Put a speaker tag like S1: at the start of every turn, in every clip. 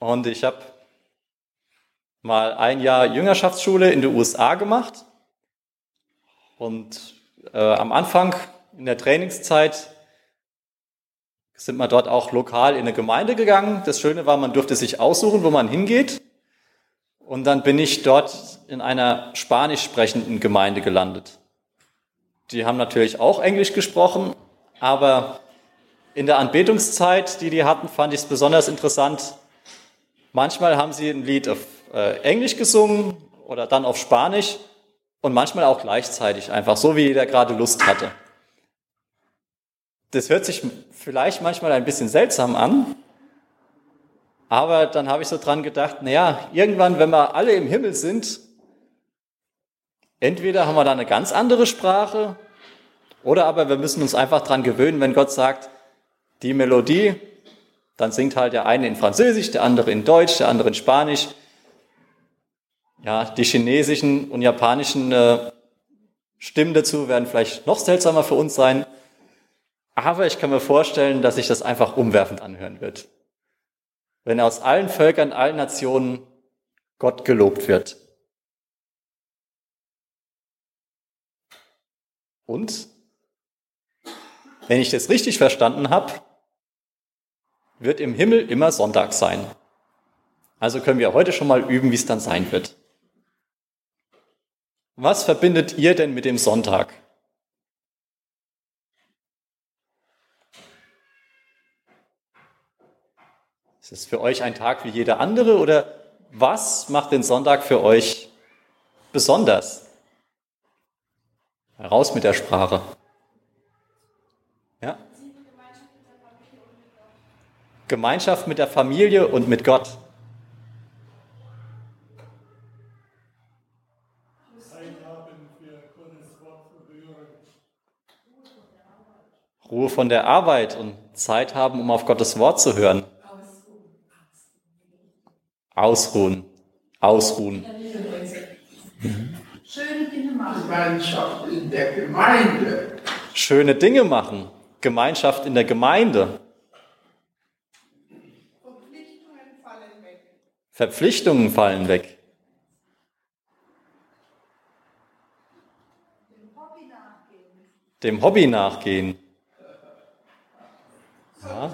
S1: Und ich habe mal ein Jahr Jüngerschaftsschule in den USA gemacht. Und äh, am Anfang in der Trainingszeit sind wir dort auch lokal in eine Gemeinde gegangen. Das Schöne war, man durfte sich aussuchen, wo man hingeht. Und dann bin ich dort in einer spanisch sprechenden Gemeinde gelandet. Die haben natürlich auch Englisch gesprochen, aber in der Anbetungszeit, die die hatten, fand ich es besonders interessant. Manchmal haben sie ein Lied auf äh, Englisch gesungen oder dann auf Spanisch und manchmal auch gleichzeitig, einfach so wie jeder gerade Lust hatte. Das hört sich vielleicht manchmal ein bisschen seltsam an, aber dann habe ich so dran gedacht, naja, irgendwann, wenn wir alle im Himmel sind, entweder haben wir da eine ganz andere Sprache oder aber wir müssen uns einfach dran gewöhnen, wenn Gott sagt, die Melodie, dann singt halt der eine in Französisch, der andere in Deutsch, der andere in Spanisch. Ja, die chinesischen und japanischen äh, Stimmen dazu werden vielleicht noch seltsamer für uns sein. Aber ich kann mir vorstellen, dass sich das einfach umwerfend anhören wird. Wenn aus allen Völkern, allen Nationen Gott gelobt wird. Und wenn ich das richtig verstanden habe, wird im Himmel immer Sonntag sein. Also können wir heute schon mal üben, wie es dann sein wird. Was verbindet ihr denn mit dem Sonntag? Ist es für euch ein Tag wie jeder andere oder was macht den Sonntag für euch besonders? Heraus mit der Sprache. Ja? Gemeinschaft mit der Familie und mit Gott. Ruhe von der Arbeit und Zeit haben, um auf Gottes Wort zu hören. Ausruhen. Ausruhen.
S2: Schöne Dinge machen. Gemeinschaft in der Gemeinde.
S1: Schöne Dinge machen. Gemeinschaft in der Gemeinde. Verpflichtungen fallen weg. Verpflichtungen fallen weg. Dem Hobby nachgehen. Dem Hobby nachgehen. Ja.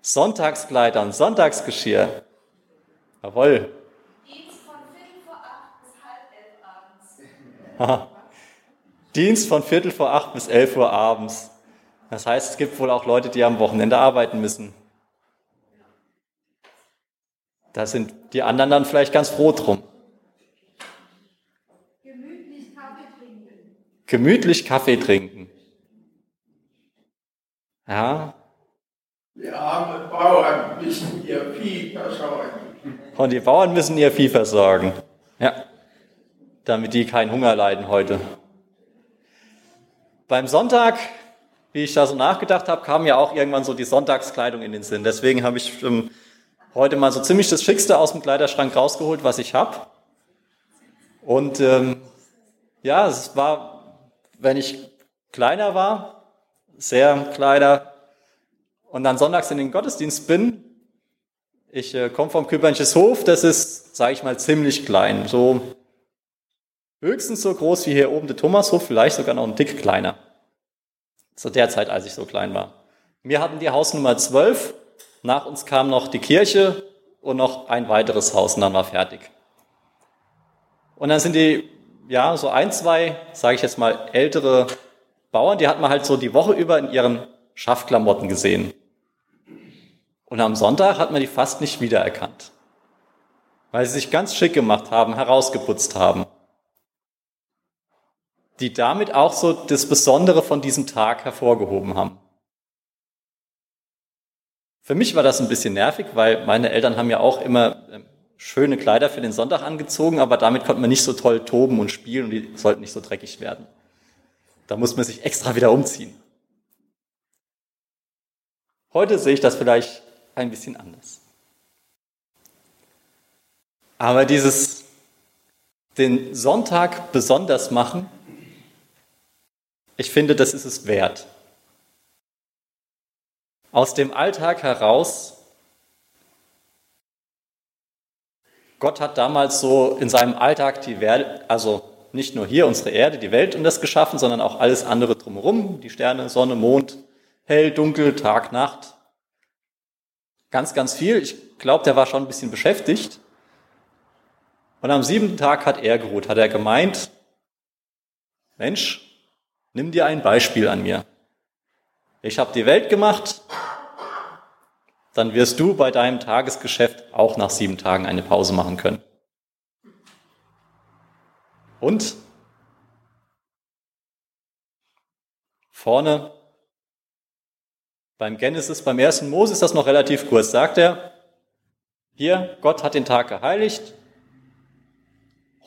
S1: Sonntagskleider und Sonntagsgeschirr. Jawohl. Dienst von Viertel vor acht bis halb elf abends. Dienst von Viertel vor acht bis elf Uhr abends. Das heißt, es gibt wohl auch Leute, die am Wochenende arbeiten müssen. Da sind die anderen dann vielleicht ganz froh drum. Gemütlich Kaffee trinken. Gemütlich Kaffee trinken. Ja,
S2: die armen Bauern müssen ihr Vieh versorgen.
S1: Und die Bauern müssen ihr Vieh versorgen. Ja. Damit die keinen Hunger leiden heute. Beim Sonntag, wie ich da so nachgedacht habe, kam ja auch irgendwann so die Sonntagskleidung in den Sinn. Deswegen habe ich ähm, heute mal so ziemlich das Schickste aus dem Kleiderschrank rausgeholt, was ich habe. Und ähm, ja, es war, wenn ich kleiner war, sehr kleiner, und dann sonntags in den Gottesdienst bin, ich äh, komme vom Küpernches Hof, das ist, sage ich mal, ziemlich klein. So höchstens so groß wie hier oben der Thomashof, vielleicht sogar noch ein Tick kleiner. Zu der Zeit, als ich so klein war. Wir hatten die Hausnummer 12, nach uns kam noch die Kirche und noch ein weiteres Haus und dann war fertig. Und dann sind die, ja, so ein, zwei, sage ich jetzt mal, ältere Bauern, die hat man halt so die Woche über in ihren Schaffklamotten gesehen. Und am Sonntag hat man die fast nicht wiedererkannt, weil sie sich ganz schick gemacht haben, herausgeputzt haben. Die damit auch so das Besondere von diesem Tag hervorgehoben haben. Für mich war das ein bisschen nervig, weil meine Eltern haben ja auch immer ähm, schöne Kleider für den Sonntag angezogen, aber damit konnte man nicht so toll toben und spielen und die sollten nicht so dreckig werden. Da muss man sich extra wieder umziehen. Heute sehe ich das vielleicht ein bisschen anders. Aber dieses den Sonntag besonders machen, ich finde, das ist es wert aus dem Alltag heraus. Gott hat damals so in seinem Alltag die Welt, also nicht nur hier unsere Erde, die Welt und das geschaffen, sondern auch alles andere drumherum, die Sterne, Sonne, Mond, hell, dunkel, Tag, Nacht. Ganz, ganz viel. Ich glaube, der war schon ein bisschen beschäftigt. Und am siebten Tag hat er geruht, hat er gemeint, Mensch, nimm dir ein Beispiel an mir. Ich habe die Welt gemacht, dann wirst du bei deinem Tagesgeschäft auch nach sieben Tagen eine Pause machen können. Und vorne beim Genesis, beim ersten Mose ist das noch relativ kurz. Sagt er, hier, Gott hat den Tag geheiligt,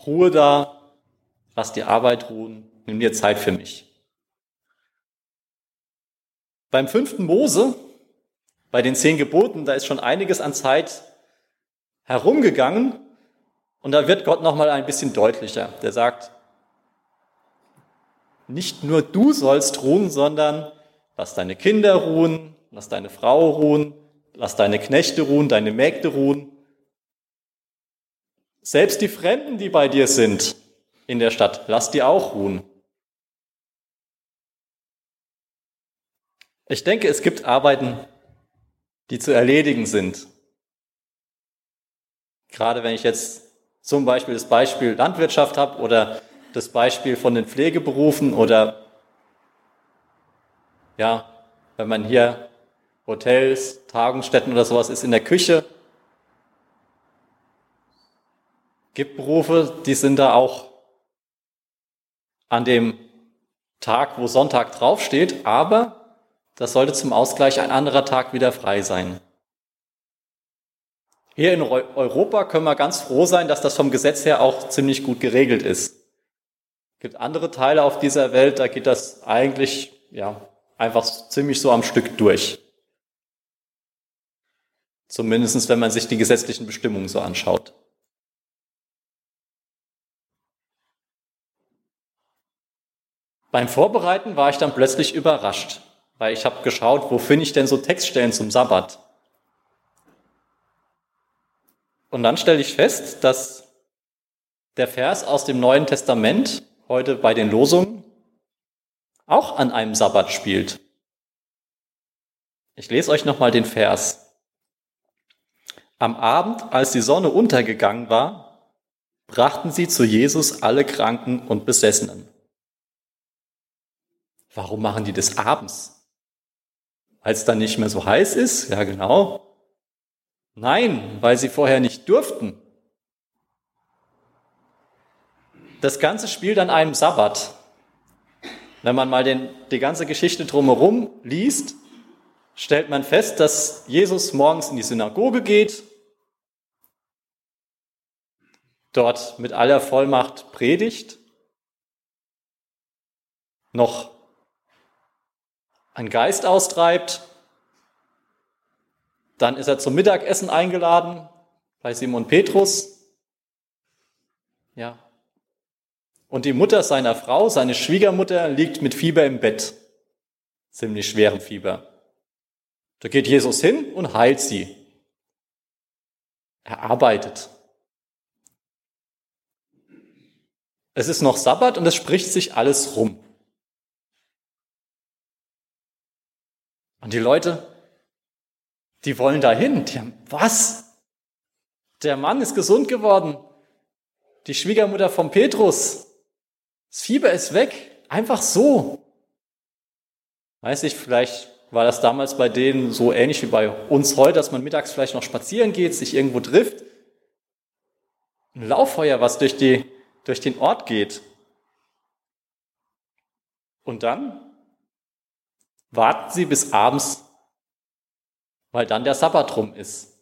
S1: Ruhe da, lass die Arbeit ruhen, nimm dir Zeit für mich. Beim fünften Mose, bei den zehn Geboten, da ist schon einiges an Zeit herumgegangen und da wird Gott nochmal ein bisschen deutlicher. Der sagt, nicht nur du sollst ruhen, sondern lass deine Kinder ruhen, lass deine Frau ruhen, lass deine Knechte ruhen, deine Mägde ruhen. Selbst die Fremden, die bei dir sind in der Stadt, lass die auch ruhen. Ich denke, es gibt Arbeiten, die zu erledigen sind. Gerade wenn ich jetzt zum Beispiel das Beispiel Landwirtschaft habe oder das Beispiel von den Pflegeberufen oder ja, wenn man hier Hotels, Tagungsstätten oder sowas ist in der Küche, gibt Berufe, die sind da auch an dem Tag, wo Sonntag draufsteht, aber das sollte zum Ausgleich ein anderer Tag wieder frei sein. Hier in Europa können wir ganz froh sein, dass das vom Gesetz her auch ziemlich gut geregelt ist. Es gibt andere Teile auf dieser Welt, da geht das eigentlich ja, einfach ziemlich so am Stück durch. Zumindest wenn man sich die gesetzlichen Bestimmungen so anschaut. Beim Vorbereiten war ich dann plötzlich überrascht, weil ich habe geschaut, wo finde ich denn so Textstellen zum Sabbat? Und dann stelle ich fest, dass der Vers aus dem Neuen Testament heute bei den Losungen auch an einem Sabbat spielt. Ich lese euch nochmal den Vers. Am Abend, als die Sonne untergegangen war, brachten sie zu Jesus alle Kranken und Besessenen. Warum machen die das abends? Es dann nicht mehr so heiß ist? Ja, genau. Nein, weil sie vorher nicht durften. Das Ganze spielt an einem Sabbat. Wenn man mal den, die ganze Geschichte drumherum liest, stellt man fest, dass Jesus morgens in die Synagoge geht, dort mit aller Vollmacht predigt, noch einen Geist austreibt dann ist er zum Mittagessen eingeladen bei Simon Petrus. Ja. Und die Mutter seiner Frau, seine Schwiegermutter, liegt mit Fieber im Bett. Ziemlich schwerem Fieber. Da geht Jesus hin und heilt sie. Er arbeitet. Es ist noch Sabbat und es spricht sich alles rum. Und die Leute die wollen dahin. Die haben, was? Der Mann ist gesund geworden. Die Schwiegermutter von Petrus. Das Fieber ist weg. Einfach so. Weiß ich, vielleicht war das damals bei denen so ähnlich wie bei uns heute, dass man mittags vielleicht noch spazieren geht, sich irgendwo trifft. Ein Lauffeuer, was durch, die, durch den Ort geht. Und dann warten sie bis abends weil dann der Sabbat rum ist.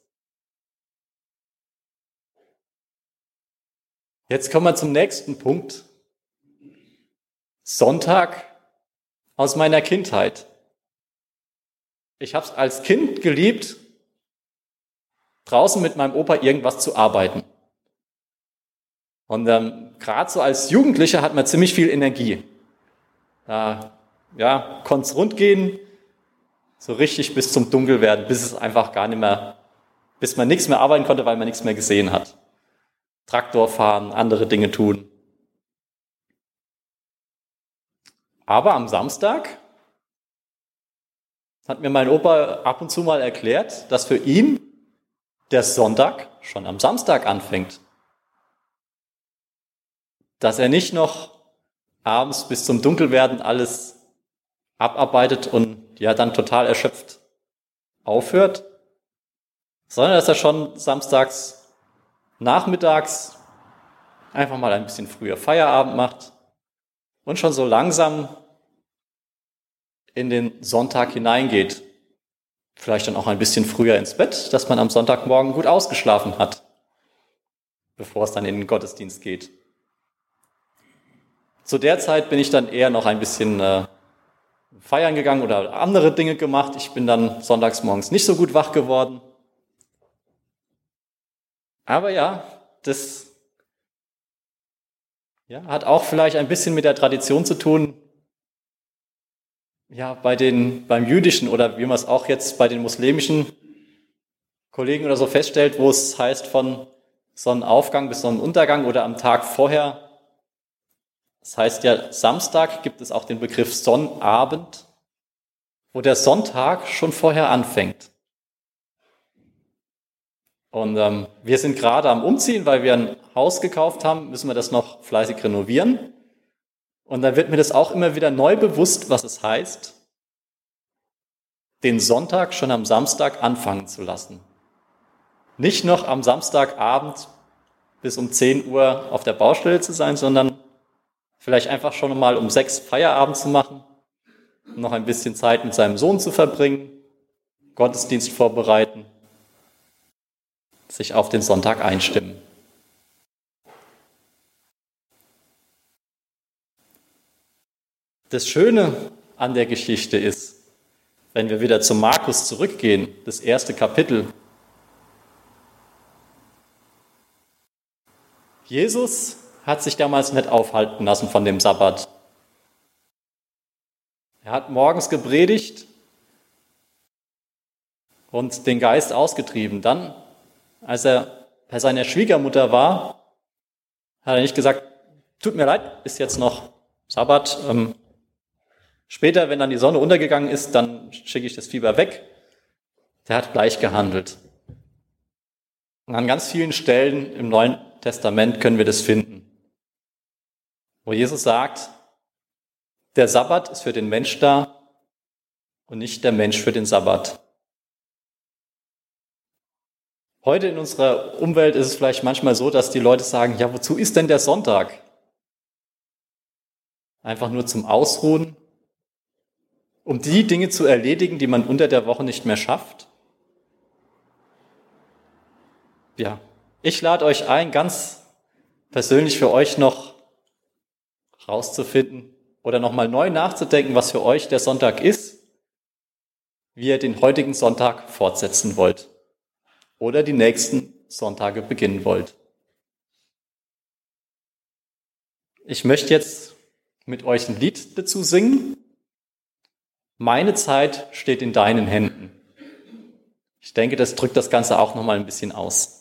S1: Jetzt kommen wir zum nächsten Punkt. Sonntag aus meiner Kindheit. Ich habe es als Kind geliebt, draußen mit meinem Opa irgendwas zu arbeiten. Und ähm, gerade so als Jugendlicher hat man ziemlich viel Energie. Da ja, konnte es rund gehen, so richtig bis zum Dunkelwerden, bis es einfach gar nicht mehr, bis man nichts mehr arbeiten konnte, weil man nichts mehr gesehen hat. Traktor fahren, andere Dinge tun. Aber am Samstag hat mir mein Opa ab und zu mal erklärt, dass für ihn der Sonntag schon am Samstag anfängt. Dass er nicht noch abends bis zum Dunkelwerden alles abarbeitet und ja dann total erschöpft aufhört, sondern dass er schon samstags nachmittags einfach mal ein bisschen früher Feierabend macht und schon so langsam in den Sonntag hineingeht. Vielleicht dann auch ein bisschen früher ins Bett, dass man am Sonntagmorgen gut ausgeschlafen hat, bevor es dann in den Gottesdienst geht. Zu der Zeit bin ich dann eher noch ein bisschen äh, feiern gegangen oder andere Dinge gemacht. Ich bin dann sonntags morgens nicht so gut wach geworden. Aber ja, das ja, hat auch vielleicht ein bisschen mit der Tradition zu tun, ja, bei den, beim jüdischen oder wie man es auch jetzt bei den muslimischen Kollegen oder so feststellt, wo es heißt von Sonnenaufgang bis Sonnenuntergang oder am Tag vorher. Das heißt ja, Samstag gibt es auch den Begriff Sonnabend, wo der Sonntag schon vorher anfängt. Und ähm, wir sind gerade am Umziehen, weil wir ein Haus gekauft haben, müssen wir das noch fleißig renovieren. Und dann wird mir das auch immer wieder neu bewusst, was es heißt, den Sonntag schon am Samstag anfangen zu lassen. Nicht noch am Samstagabend bis um 10 Uhr auf der Baustelle zu sein, sondern vielleicht einfach schon mal um sechs Feierabend zu machen, noch ein bisschen Zeit mit seinem Sohn zu verbringen, Gottesdienst vorbereiten, sich auf den Sonntag einstimmen. Das Schöne an der Geschichte ist, wenn wir wieder zu Markus zurückgehen, das erste Kapitel. Jesus hat sich damals nicht aufhalten lassen von dem Sabbat. Er hat morgens gepredigt und den Geist ausgetrieben. Dann, als er bei seiner Schwiegermutter war, hat er nicht gesagt, tut mir leid, ist jetzt noch Sabbat, ähm, Später, wenn dann die Sonne untergegangen ist, dann schicke ich das Fieber weg. Der hat gleich gehandelt. Und an ganz vielen Stellen im Neuen Testament können wir das finden, wo Jesus sagt, der Sabbat ist für den Mensch da und nicht der Mensch für den Sabbat. Heute in unserer Umwelt ist es vielleicht manchmal so, dass die Leute sagen, ja, wozu ist denn der Sonntag? Einfach nur zum Ausruhen, um die Dinge zu erledigen, die man unter der Woche nicht mehr schafft? Ja, ich lade euch ein, ganz persönlich für euch noch rauszufinden oder nochmal neu nachzudenken, was für euch der Sonntag ist, wie ihr den heutigen Sonntag fortsetzen wollt oder die nächsten Sonntage beginnen wollt. Ich möchte jetzt mit euch ein Lied dazu singen. Meine Zeit steht in deinen Händen. Ich denke, das drückt das Ganze auch noch mal ein bisschen aus.